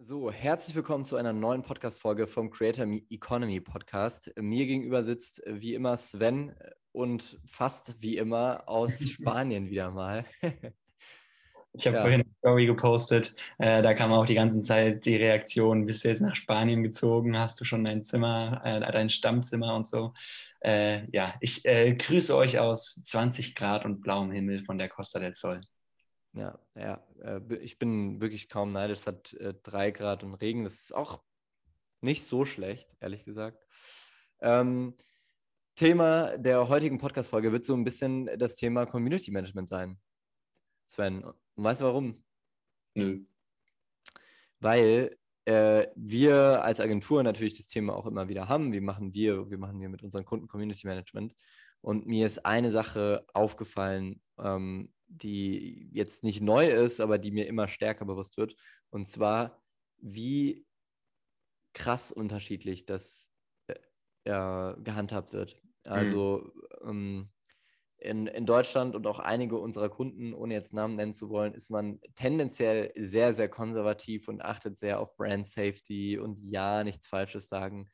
So, herzlich willkommen zu einer neuen Podcast-Folge vom Creator Economy Podcast. Mir gegenüber sitzt äh, wie immer Sven äh, und fast wie immer aus Spanien wieder mal. ich habe ja. vorhin eine Story gepostet, äh, da kam auch die ganze Zeit die Reaktion, bist du jetzt nach Spanien gezogen, hast du schon dein Zimmer, äh, dein Stammzimmer und so. Äh, ja, ich äh, grüße euch aus 20 Grad und blauem Himmel von der Costa del Sol. Ja, ja, äh, ich bin wirklich kaum neidisch. Es hat äh, drei Grad und Regen. Das ist auch nicht so schlecht, ehrlich gesagt. Ähm, Thema der heutigen Podcast-Folge wird so ein bisschen das Thema Community Management sein. Sven, und weißt du warum? Nö. Weil äh, wir als Agentur natürlich das Thema auch immer wieder haben. Wie machen wir, wie machen wir mit unseren Kunden Community Management? Und mir ist eine Sache aufgefallen, ähm, die jetzt nicht neu ist, aber die mir immer stärker bewusst wird. Und zwar, wie krass unterschiedlich das äh, gehandhabt wird. Also mhm. ähm, in, in Deutschland und auch einige unserer Kunden, ohne jetzt Namen nennen zu wollen, ist man tendenziell sehr, sehr konservativ und achtet sehr auf Brand Safety und ja, nichts Falsches sagen.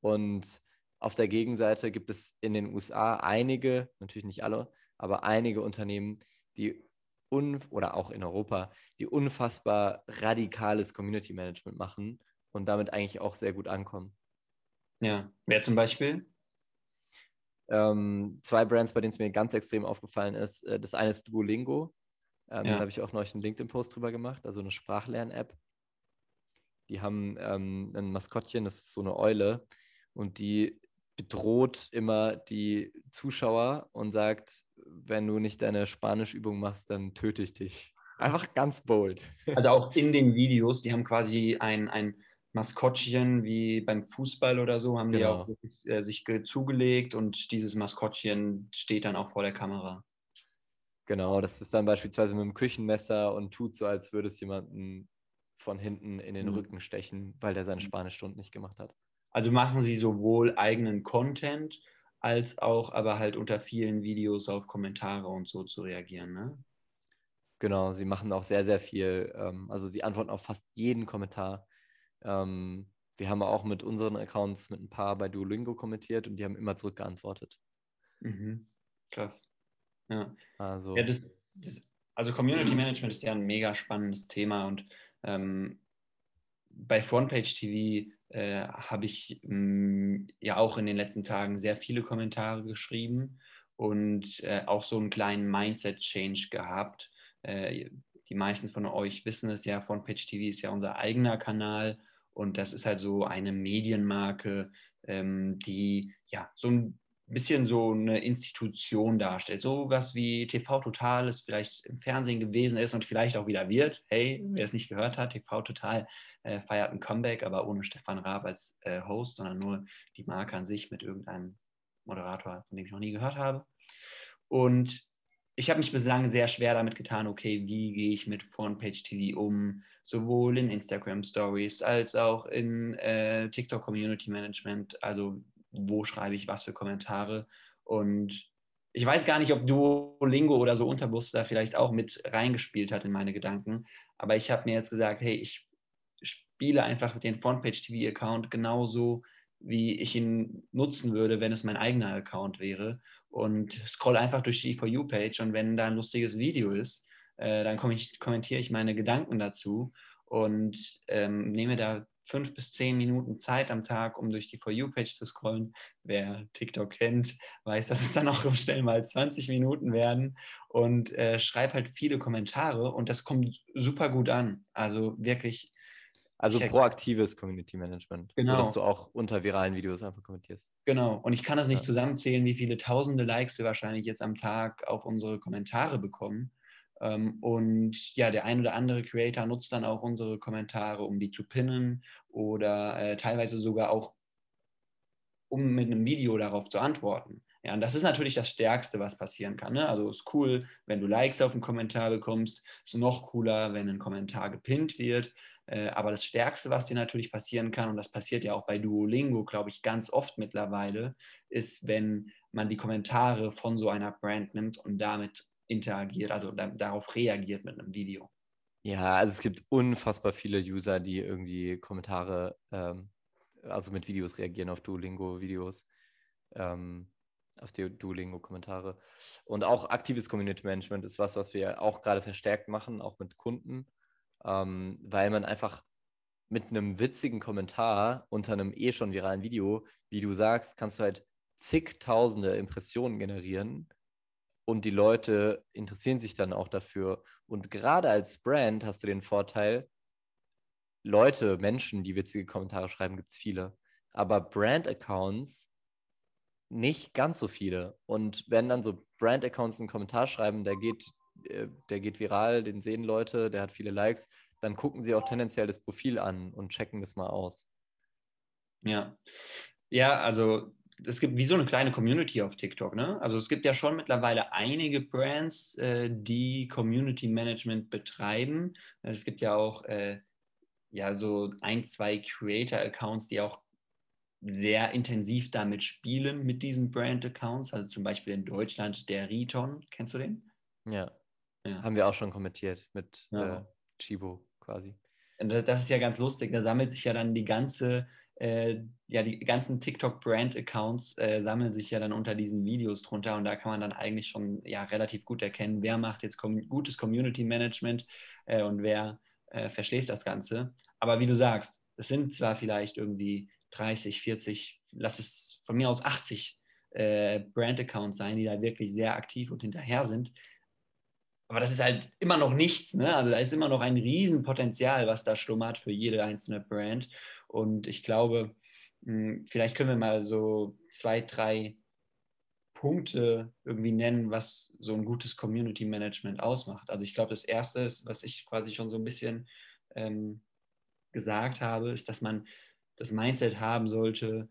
Und auf der Gegenseite gibt es in den USA einige, natürlich nicht alle, aber einige Unternehmen, die un oder auch in Europa, die unfassbar radikales Community Management machen und damit eigentlich auch sehr gut ankommen. Ja, wer zum Beispiel? Ähm, zwei Brands, bei denen es mir ganz extrem aufgefallen ist. Äh, das eine ist Duolingo. Ähm, ja. Da habe ich auch neulich einen LinkedIn-Post drüber gemacht, also eine Sprachlern-App. Die haben ähm, ein Maskottchen, das ist so eine Eule, und die bedroht immer die Zuschauer und sagt, wenn du nicht deine Spanischübung machst, dann töte ich dich. Einfach ganz bold. Also auch in den Videos, die haben quasi ein, ein Maskottchen wie beim Fußball oder so, haben genau. die auch wirklich, äh, sich zugelegt und dieses Maskottchen steht dann auch vor der Kamera. Genau, das ist dann beispielsweise mit dem Küchenmesser und tut so, als würde es jemanden von hinten in den mhm. Rücken stechen, weil der seine mhm. Spanischstunden nicht gemacht hat. Also machen sie sowohl eigenen Content als auch aber halt unter vielen Videos auf Kommentare und so zu reagieren, ne? Genau, sie machen auch sehr, sehr viel. Ähm, also sie antworten auf fast jeden Kommentar. Ähm, wir haben auch mit unseren Accounts mit ein paar bei Duolingo kommentiert und die haben immer zurückgeantwortet. Mhm. Krass. Ja. Also, ja, das, das, also Community Management ist ja ein mega spannendes Thema und ähm, bei Frontpage TV äh, habe ich mh, mm, ja auch in den letzten Tagen sehr viele Kommentare geschrieben und äh, auch so einen kleinen Mindset-Change gehabt. Äh, die meisten von euch wissen es ja, Frontpage TV ist ja unser eigener Kanal und das ist halt so eine Medienmarke, ähm, die ja so ein bisschen so eine Institution darstellt. So was wie TV Total es vielleicht im Fernsehen gewesen ist und vielleicht auch wieder wird. Hey, wer es nicht gehört hat, TV Total äh, feiert ein Comeback, aber ohne Stefan Raab als äh, Host, sondern nur die Marke an sich mit irgendeinem Moderator, von dem ich noch nie gehört habe. Und ich habe mich bislang sehr schwer damit getan, okay, wie gehe ich mit Frontpage TV um, sowohl in Instagram Stories als auch in äh, TikTok Community Management. Also wo schreibe ich was für Kommentare. Und ich weiß gar nicht, ob Duolingo oder so Unterbewusst da vielleicht auch mit reingespielt hat in meine Gedanken. Aber ich habe mir jetzt gesagt, hey, ich spiele einfach mit dem Frontpage-TV-Account genauso, wie ich ihn nutzen würde, wenn es mein eigener Account wäre. Und scroll einfach durch die For You-Page und wenn da ein lustiges Video ist, äh, dann ich, kommentiere ich meine Gedanken dazu und ähm, nehme da fünf bis zehn Minuten Zeit am Tag, um durch die For You-Page zu scrollen. Wer TikTok kennt, weiß, dass es dann auch schnell mal 20 Minuten werden und äh, schreibe halt viele Kommentare und das kommt super gut an. Also wirklich. Also proaktives Community Management, genau. sodass du auch unter viralen Videos einfach kommentierst. Genau, und ich kann das nicht ja. zusammenzählen, wie viele tausende Likes wir wahrscheinlich jetzt am Tag auf unsere Kommentare bekommen. Ähm, und ja, der ein oder andere Creator nutzt dann auch unsere Kommentare, um die zu pinnen oder äh, teilweise sogar auch, um mit einem Video darauf zu antworten. Ja, und das ist natürlich das Stärkste, was passieren kann. Ne? Also ist cool, wenn du Likes auf einen Kommentar bekommst. Ist noch cooler, wenn ein Kommentar gepinnt wird. Äh, aber das Stärkste, was dir natürlich passieren kann, und das passiert ja auch bei Duolingo, glaube ich, ganz oft mittlerweile, ist, wenn man die Kommentare von so einer Brand nimmt und damit interagiert, also da, darauf reagiert mit einem Video. Ja, also es gibt unfassbar viele User, die irgendwie Kommentare, ähm, also mit Videos reagieren auf Duolingo-Videos, ähm, auf die Duolingo-Kommentare. Und auch aktives Community Management ist was, was wir auch gerade verstärkt machen, auch mit Kunden, ähm, weil man einfach mit einem witzigen Kommentar unter einem eh schon viralen Video, wie du sagst, kannst du halt zigtausende Impressionen generieren und die Leute interessieren sich dann auch dafür. Und gerade als Brand hast du den Vorteil, Leute, Menschen, die witzige Kommentare schreiben, gibt es viele. Aber Brand-Accounts nicht ganz so viele. Und wenn dann so Brand-Accounts einen Kommentar schreiben, der geht, äh, der geht viral, den sehen Leute, der hat viele Likes, dann gucken sie auch tendenziell das Profil an und checken das mal aus. Ja. Ja, also es gibt wie so eine kleine Community auf TikTok. Ne? Also es gibt ja schon mittlerweile einige Brands, äh, die Community Management betreiben. Es gibt ja auch äh, ja so ein, zwei Creator-Accounts, die auch sehr intensiv damit spielen, mit diesen Brand-Accounts. Also zum Beispiel in Deutschland der Riton. Kennst du den? Ja. ja. Haben wir auch schon kommentiert mit ja. äh, Chibo quasi. Das ist ja ganz lustig. Da sammelt sich ja dann die ganze äh, ja, die ganzen TikTok-Brand-Accounts äh, sammeln sich ja dann unter diesen Videos drunter und da kann man dann eigentlich schon ja, relativ gut erkennen, wer macht jetzt com gutes Community-Management äh, und wer äh, verschläft das Ganze. Aber wie du sagst, es sind zwar vielleicht irgendwie 30, 40, lass es von mir aus 80 äh, Brand-Accounts sein, die da wirklich sehr aktiv und hinterher sind. Aber das ist halt immer noch nichts. Ne? Also da ist immer noch ein Riesenpotenzial, was da schlummert für jede einzelne Brand. Und ich glaube, hm, vielleicht können wir mal so zwei, drei Punkte irgendwie nennen, was so ein gutes Community Management ausmacht. Also ich glaube, das Erste ist, was ich quasi schon so ein bisschen ähm, gesagt habe, ist, dass man das Mindset haben sollte,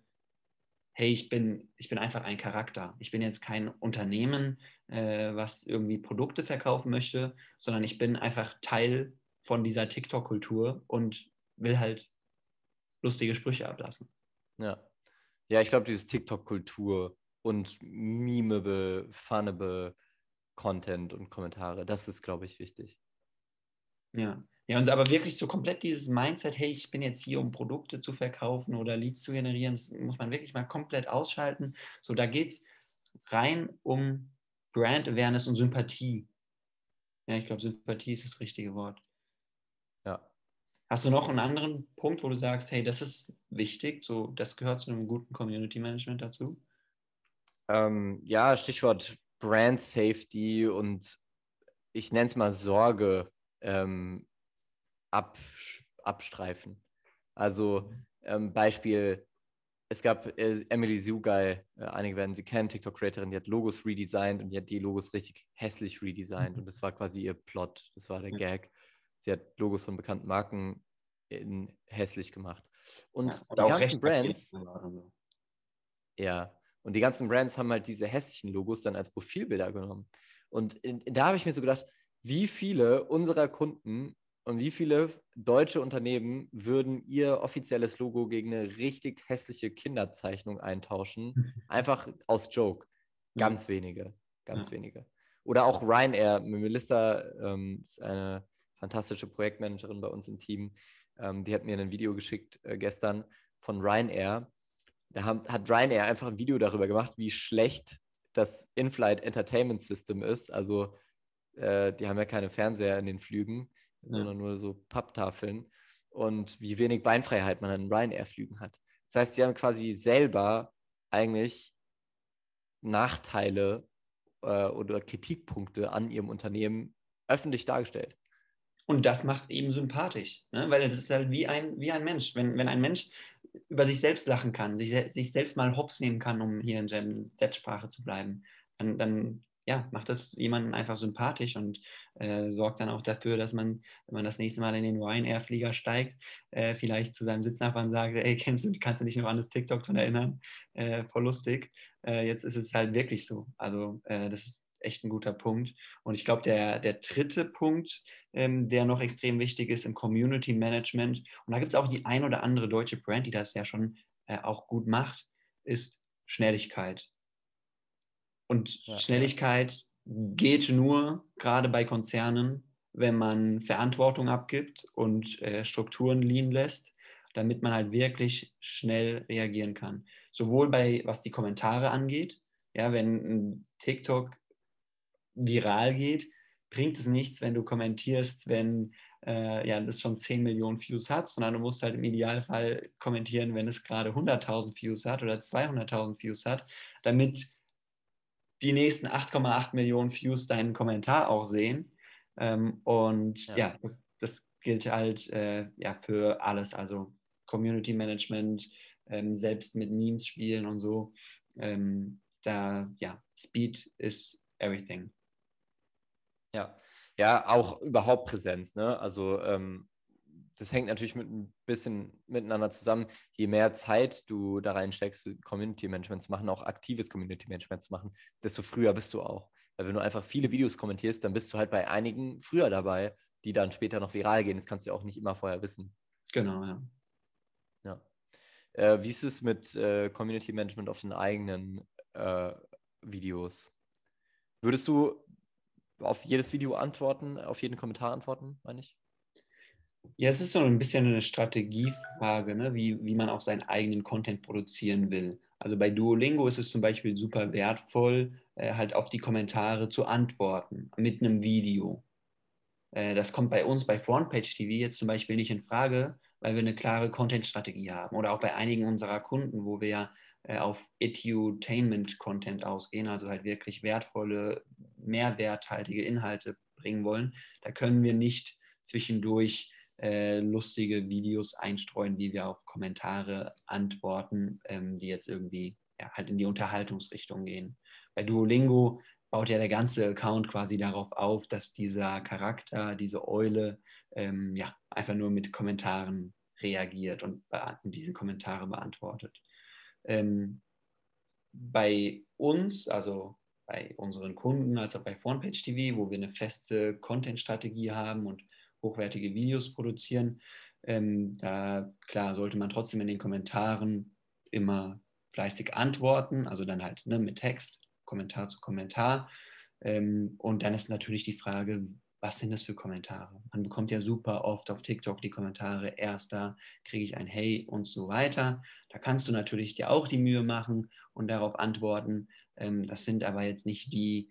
hey, ich bin, ich bin einfach ein Charakter. Ich bin jetzt kein Unternehmen, äh, was irgendwie Produkte verkaufen möchte, sondern ich bin einfach Teil von dieser TikTok-Kultur und will halt lustige Sprüche ablassen. Ja. Ja, ich glaube, dieses TikTok-Kultur und memeable, funnable Content und Kommentare, das ist, glaube ich, wichtig. Ja. Ja, und aber wirklich so komplett dieses Mindset, hey, ich bin jetzt hier, um Produkte zu verkaufen oder Leads zu generieren, das muss man wirklich mal komplett ausschalten. So, da geht es rein um Brand Awareness und Sympathie. Ja, ich glaube, Sympathie ist das richtige Wort. Hast du noch einen anderen Punkt, wo du sagst, hey, das ist wichtig, so das gehört zu einem guten Community Management dazu? Ähm, ja, Stichwort Brand Safety und ich nenne es mal Sorge ähm, ab, abstreifen. Also ähm, Beispiel, es gab äh, Emily Sugai, äh, einige werden sie kennen, TikTok-Creatorin, die hat Logos redesigned und die hat die Logos richtig hässlich redesigned mhm. und das war quasi ihr Plot, das war der. Gag. Sie hat Logos von bekannten Marken in hässlich gemacht. Und ja, die ganzen Brands. Ja, und die ganzen Brands haben halt diese hässlichen Logos dann als Profilbilder genommen. Und in, da habe ich mir so gedacht, wie viele unserer Kunden und wie viele deutsche Unternehmen würden ihr offizielles Logo gegen eine richtig hässliche Kinderzeichnung eintauschen? Einfach aus Joke. Ganz ja. wenige. Ganz ja. wenige. Oder auch Ryanair. Melissa ähm, ist eine fantastische Projektmanagerin bei uns im Team, ähm, die hat mir ein Video geschickt äh, gestern von Ryanair. Da haben, hat Ryanair einfach ein Video darüber gemacht, wie schlecht das In-Flight Entertainment System ist. Also äh, die haben ja keine Fernseher in den Flügen, ja. sondern nur so Papptafeln. Und wie wenig Beinfreiheit man an Ryanair-Flügen hat. Das heißt, sie haben quasi selber eigentlich Nachteile äh, oder Kritikpunkte an ihrem Unternehmen öffentlich dargestellt. Und das macht eben sympathisch, ne? weil das ist halt wie ein, wie ein Mensch. Wenn, wenn ein Mensch über sich selbst lachen kann, sich, sich selbst mal hops nehmen kann, um hier in Gen Z-Sprache zu bleiben, dann, dann ja, macht das jemanden einfach sympathisch und äh, sorgt dann auch dafür, dass man, wenn man das nächste Mal in den Ryanair-Flieger steigt, äh, vielleicht zu seinem Sitznachbarn sagt, ey, kennst du, kannst du dich noch an das TikTok dran erinnern? Äh, voll lustig. Äh, jetzt ist es halt wirklich so. Also äh, das ist echt ein guter Punkt. Und ich glaube, der, der dritte Punkt, ähm, der noch extrem wichtig ist im Community Management, und da gibt es auch die ein oder andere deutsche Brand, die das ja schon äh, auch gut macht, ist Schnelligkeit. Und ja, Schnelligkeit ja. geht nur, gerade bei Konzernen, wenn man Verantwortung abgibt und äh, Strukturen liegen lässt, damit man halt wirklich schnell reagieren kann. Sowohl bei, was die Kommentare angeht, ja, wenn ein TikTok viral geht, bringt es nichts, wenn du kommentierst, wenn äh, ja, das schon 10 Millionen Views hat, sondern du musst halt im Idealfall kommentieren, wenn es gerade 100.000 Views hat oder 200.000 Views hat, damit die nächsten 8,8 Millionen Views deinen Kommentar auch sehen. Ähm, und ja, ja das, das, gilt halt äh, ja, für alles, also Community Management, ähm, selbst mit Memes spielen und so. Ähm, da, ja, Speed is everything. Ja, ja, auch überhaupt Präsenz. Ne? Also ähm, das hängt natürlich mit ein bisschen miteinander zusammen. Je mehr Zeit du da reinsteckst, Community Management zu machen, auch aktives Community Management zu machen, desto früher bist du auch. Weil wenn du einfach viele Videos kommentierst, dann bist du halt bei einigen früher dabei, die dann später noch viral gehen. Das kannst du ja auch nicht immer vorher wissen. Genau, ja. Ja. Äh, wie ist es mit äh, Community Management auf den eigenen äh, Videos? Würdest du auf jedes Video antworten, auf jeden Kommentar antworten, meine ich? Ja, es ist so ein bisschen eine Strategiefrage, ne? wie, wie man auch seinen eigenen Content produzieren will. Also bei Duolingo ist es zum Beispiel super wertvoll, äh, halt auf die Kommentare zu antworten mit einem Video. Äh, das kommt bei uns bei Frontpage TV jetzt zum Beispiel nicht in Frage, weil wir eine klare Content-Strategie haben. Oder auch bei einigen unserer Kunden, wo wir ja äh, auf Edutainment-Content ausgehen, also halt wirklich wertvolle, mehrwerthaltige Inhalte bringen wollen. Da können wir nicht zwischendurch äh, lustige Videos einstreuen, wie wir auf Kommentare antworten, ähm, die jetzt irgendwie ja, halt in die Unterhaltungsrichtung gehen. Bei Duolingo baut ja der ganze Account quasi darauf auf, dass dieser Charakter, diese Eule, ähm, ja, einfach nur mit Kommentaren reagiert und diese Kommentare beantwortet. Ähm, bei uns, also bei unseren Kunden, als auch bei Frontpage TV, wo wir eine feste Content-Strategie haben und hochwertige Videos produzieren, ähm, da klar sollte man trotzdem in den Kommentaren immer fleißig antworten, also dann halt ne, mit Text, Kommentar zu Kommentar. Ähm, und dann ist natürlich die Frage, was sind das für Kommentare? Man bekommt ja super oft auf TikTok die Kommentare, erst da kriege ich ein Hey und so weiter. Da kannst du natürlich dir auch die Mühe machen und darauf antworten. Ähm, das sind aber jetzt nicht die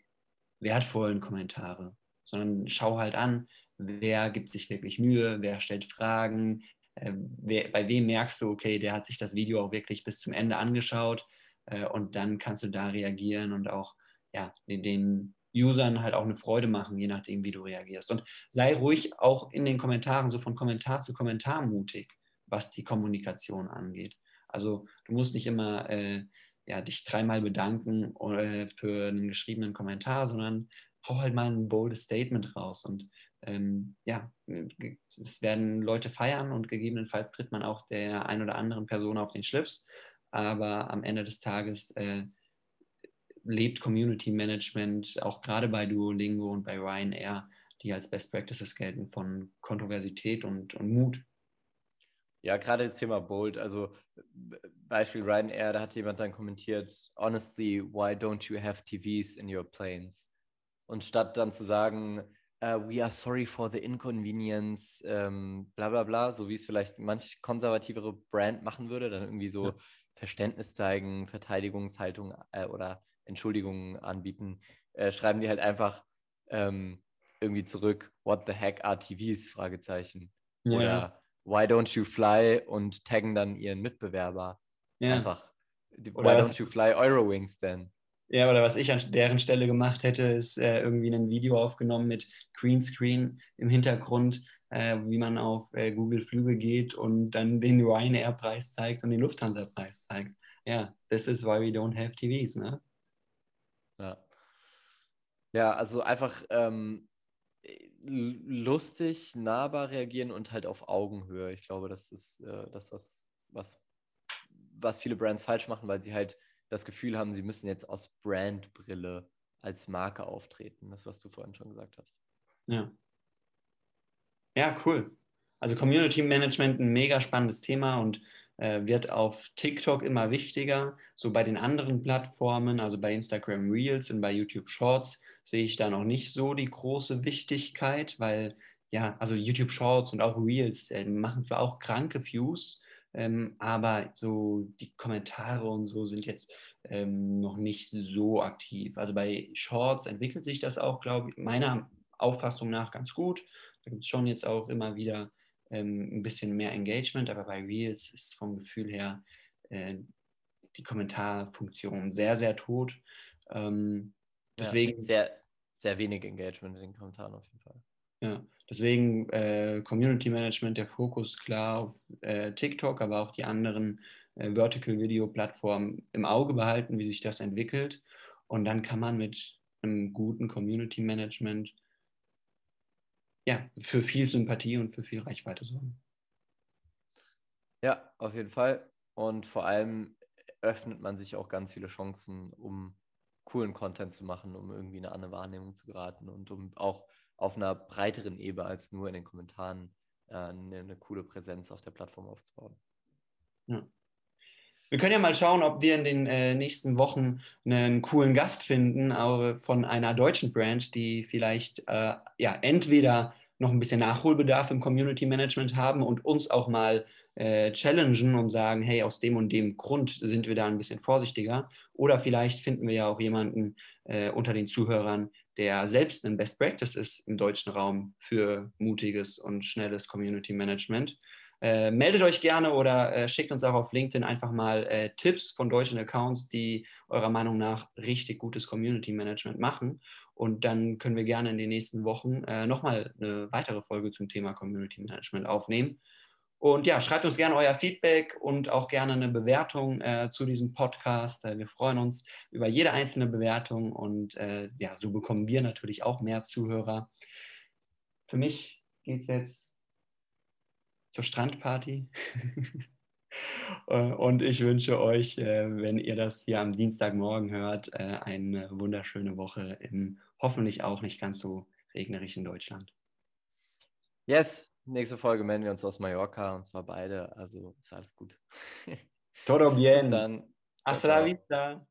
wertvollen Kommentare, sondern schau halt an, wer gibt sich wirklich Mühe, wer stellt Fragen, äh, wer, bei wem merkst du, okay, der hat sich das Video auch wirklich bis zum Ende angeschaut äh, und dann kannst du da reagieren und auch ja, den, Usern halt auch eine Freude machen, je nachdem, wie du reagierst. Und sei ruhig auch in den Kommentaren, so von Kommentar zu Kommentar mutig, was die Kommunikation angeht. Also du musst nicht immer äh, ja, dich dreimal bedanken äh, für einen geschriebenen Kommentar, sondern hau halt mal ein boldes Statement raus. Und ähm, ja, es werden Leute feiern und gegebenenfalls tritt man auch der ein oder anderen Person auf den Schlips. Aber am Ende des Tages äh, lebt Community Management auch gerade bei Duolingo und bei Ryanair, die als Best Practices gelten, von Kontroversität und, und Mut. Ja, gerade das Thema Bold, also Beispiel Ryanair, da hat jemand dann kommentiert, honestly, why don't you have TVs in your planes? Und statt dann zu sagen, uh, we are sorry for the inconvenience, ähm, bla bla bla, so wie es vielleicht manch konservativere Brand machen würde, dann irgendwie so ja. Verständnis zeigen, Verteidigungshaltung äh, oder Entschuldigungen anbieten, äh, schreiben die halt einfach ähm, irgendwie zurück, what the heck are TVs? Fragezeichen. Ja. Oder why don't you fly und taggen dann ihren Mitbewerber. Ja. Einfach. Oder why don't you fly Eurowings denn? Ja, oder was ich an deren Stelle gemacht hätte, ist äh, irgendwie ein Video aufgenommen mit Greenscreen im Hintergrund, äh, wie man auf äh, Google Flüge geht und dann den Ryanair-Preis zeigt und den Lufthansa-Preis zeigt. Ja, this is why we don't have TVs, ne? Ja. Ja, also einfach ähm, lustig, nahbar reagieren und halt auf Augenhöhe. Ich glaube, das ist äh, das, was, was, was viele Brands falsch machen, weil sie halt das Gefühl haben, sie müssen jetzt aus Brandbrille als Marke auftreten. Das, was du vorhin schon gesagt hast. Ja. Ja, cool. Also Community Management ein mega spannendes Thema und äh, wird auf TikTok immer wichtiger. So bei den anderen Plattformen, also bei Instagram Reels und bei YouTube Shorts, sehe ich da noch nicht so die große Wichtigkeit, weil ja, also YouTube Shorts und auch Reels äh, machen zwar auch kranke Views, ähm, aber so die Kommentare und so sind jetzt ähm, noch nicht so aktiv. Also bei Shorts entwickelt sich das auch, glaube ich, meiner Auffassung nach ganz gut. Da gibt es schon jetzt auch immer wieder ähm, ein bisschen mehr Engagement, aber bei Reels ist vom Gefühl her äh, die Kommentarfunktion sehr, sehr tot. Ähm, deswegen. Ja, sehr, sehr wenig Engagement in den Kommentaren auf jeden Fall. Ja, deswegen äh, Community Management, der Fokus klar auf äh, TikTok, aber auch die anderen äh, Vertical Video Plattformen im Auge behalten, wie sich das entwickelt. Und dann kann man mit einem guten Community Management ja, für viel Sympathie und für viel Reichweite sorgen. Ja, auf jeden Fall. Und vor allem öffnet man sich auch ganz viele Chancen, um coolen Content zu machen, um irgendwie in eine andere Wahrnehmung zu geraten und um auch auf einer breiteren Ebene als nur in den Kommentaren äh, eine, eine, coole Präsenz auf der Plattform aufzubauen. Ja. Wir können ja mal schauen, ob wir in den äh, nächsten Wochen einen coolen Gast finden, auch von einer deutschen Brand, die vielleicht äh, ja entweder noch ein bisschen Nachholbedarf im Community Management haben und uns auch mal äh, challengen und sagen, hey, aus dem und dem Grund sind wir da ein bisschen vorsichtiger. Oder vielleicht finden wir ja auch jemanden äh, unter den Zuhörern, der selbst ein Best Practice ist im deutschen Raum für mutiges und schnelles Community Management. Äh, meldet euch gerne oder äh, schickt uns auch auf LinkedIn einfach mal äh, Tipps von deutschen Accounts, die eurer Meinung nach richtig gutes Community Management machen. Und dann können wir gerne in den nächsten Wochen äh, nochmal eine weitere Folge zum Thema Community Management aufnehmen. Und ja, schreibt uns gerne euer Feedback und auch gerne eine Bewertung äh, zu diesem Podcast. Äh, wir freuen uns über jede einzelne Bewertung und ja, so bekommen wir natürlich auch mehr Zuhörer. Für mich geht es jetzt zur Strandparty. Äh, und ich wünsche euch, äh, wenn ihr das hier am Dienstagmorgen hört, äh, eine wunderschöne Woche im hoffentlich auch nicht ganz so regnerischen Deutschland. Yes, nächste Folge melden wir uns aus Mallorca und zwar beide. Also ist alles gut. Todo bien. Bis dann. Hasta la vista.